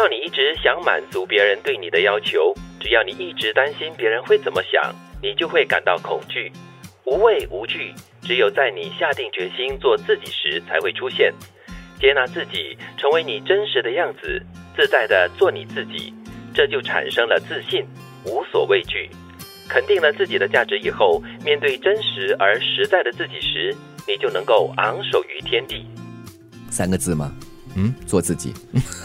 要你一直想满足别人对你的要求，只要你一直担心别人会怎么想，你就会感到恐惧。无畏无惧，只有在你下定决心做自己时才会出现。接纳自己，成为你真实的样子，自在的做你自己，这就产生了自信，无所畏惧。肯定了自己的价值以后，面对真实而实在的自己时，你就能够昂首于天地。三个字吗？嗯，做自己。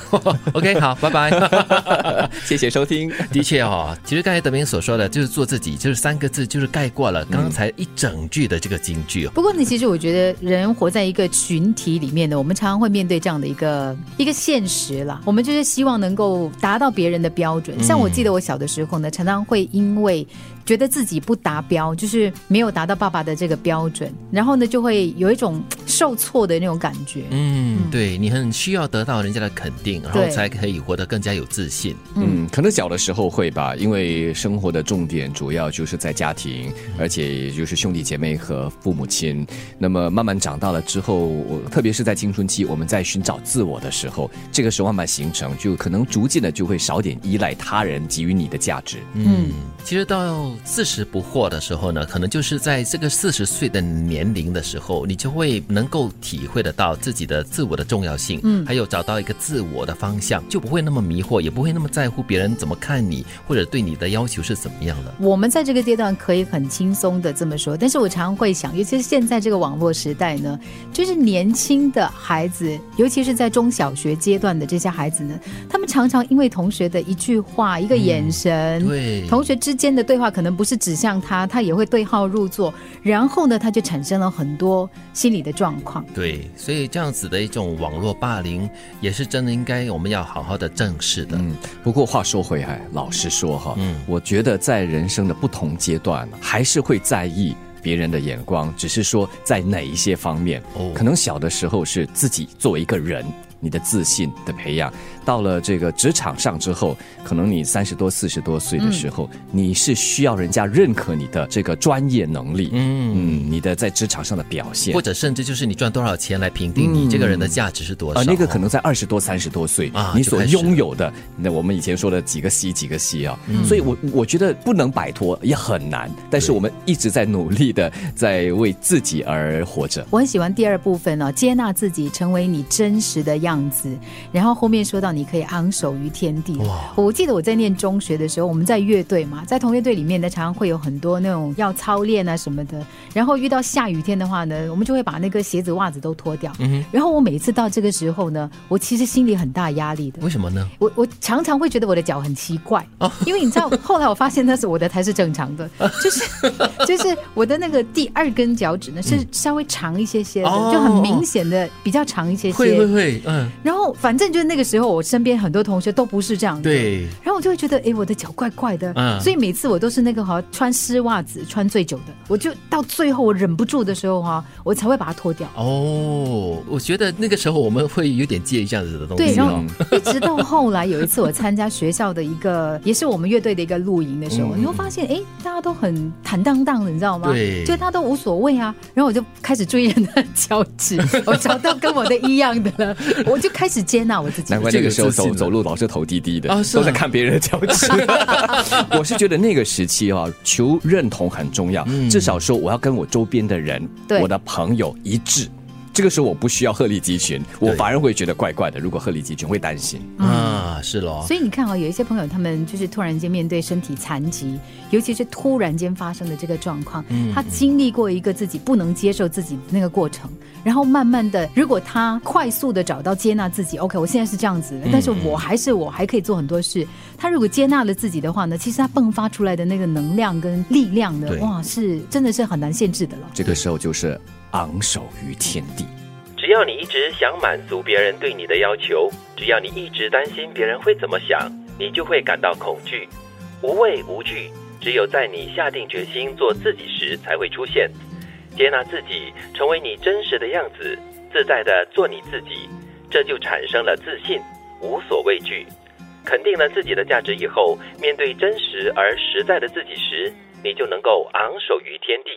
OK，好，拜拜。谢谢收听。的确哦，其实刚才德明所说的就是做自己，就是三个字，就是概括了刚才一整句的这个金句哦。不过呢，其实我觉得人活在一个群体里面呢，我们常常会面对这样的一个一个现实啦。我们就是希望能够达到别人的标准。像我记得我小的时候呢，常常会因为觉得自己不达标，就是没有达到爸爸的这个标准，然后呢就会有一种受挫的那种感觉。嗯，对你很需要得到人家的肯定，然后才可以活得更加有自信。嗯，可能小的时候会吧，因为生活的重点主要就是在家庭，而且就是兄弟姐妹和父母亲。那么慢慢长大了之后，我特别是在青春期，我们在寻找自我的时候，这个时候慢慢形成，就可能逐渐的就会少点依赖他人给予你的价值。嗯，其实到四十不惑的时候呢，可能就是在这个四十岁的年龄的时候，你就会能够体会得到自己的自我的重要性，嗯，还有找到一个自我的方向，就不会那么迷惑，也不会那么在乎别人怎么看你，或者对你的要求是怎么样的。我们在这个阶段可以很轻松的这么说，但是我常常会想，尤其是现在这个网络时代呢，就是年轻的孩子，尤其是在中小学阶段的这些孩子呢，他们常常因为同学的一句话、一个眼神，对，同学之间的对话可能不是指向他，他也会对号入座，然后呢，他就产生了很多心理的状况。对，所以这样子的一种网络霸凌，也是真的应该我们要好好的正视的。嗯，不过话说回来，老实说哈，嗯我觉得在人生的不同阶段，还是会在意别人的眼光，只是说在哪一些方面。哦可能小的时候是自己作为一个人。你的自信的培养，到了这个职场上之后，可能你三十多、四十多岁的时候，你是需要人家认可你的这个专业能力，嗯，嗯，你的在职场上的表现。或。者甚至就是你赚多少钱来评定你这个人的价值是多少。啊，那个可能在二十多、三十多岁啊你所拥有的，那我们以前说的几个 C 几个 C 啊，所以我我觉得不能摆脱也很难，但是我们一直在努力的在为自己而活着。我很喜欢第二部分哦，接纳自己，成为你真实的样子。然后后面说到你可以昂首于天地。哇我记得我在念中学的时候，我们在乐队嘛，在同乐队里面呢，常常会有很多那种要操练啊什么的。然后遇到下雨天的话呢，我们就会把那个鞋子、袜子都脱掉。然后我每次到这个时候呢，我其实心里很大压力的。为什么呢？我我常常会觉得我的脚很奇怪，哦 因为你知道，后来我发现那是我的才是正常的，就是就是我的那个第二根脚趾呢是稍微长一些些的，就很明显的比较长一些些会会。会，嗯，然后反正就是那个时候，我身边很多同学都不是这样的。。对，然后我就会觉得，哎，我的脚怪怪的，嗯所以每次我都是那个哈穿湿袜子穿最久的，我就到最后我忍不住的时候哈，我才会把它脱掉。哦，我觉得那个时候我们会有点介意这样子的东西对，西然后哦。一直到后来有一次我参加学校的一个，也是我们乐队的一个露营的时候，嗯你会发现，哎，大家都很坦荡荡的，你知道吗？对就大家都无所谓啊。然后我就开始注意人的脚趾，我找到跟我的一样的了，我就开始接纳我自己难。怪那个时候走走路老是头低低的，啊是啊都在看别人的脚趾。我是觉得那个时期啊，求认同很重要，嗯至少说我要跟我周边的人、对我的朋友一致。这个时候我不需要鹤立鸡群，我反而会觉得怪怪的。如果鹤立鸡群，会担心。啊，是咯。所以你看啊、有一些朋友他们就是突然间面对身体残疾，尤其是突然间发生的这个状况，他经历过一个自己不能接受自己的那个过程，然后慢慢的，如果他快速的找到接纳自己，OK，我现在是这样子的，但是我还是我还可以做很多事。他如果接纳了自己的话呢，其实他迸发出来的那个能量跟力量呢，哇，是真的是很难限制的了。这个时候就是昂首于天地。只要你一直想满足别人对你的要求，只要你一直担心别人会怎么想，你就会感到恐惧。无畏无惧，只有在你下定决心做自己时才会出现。接纳自己，成为你真实的样子，自在的做你自己，这就产生了自信，无所畏惧。肯定了自己的价值以后，面对真实而实在的自己时，你就能够昂首于天地。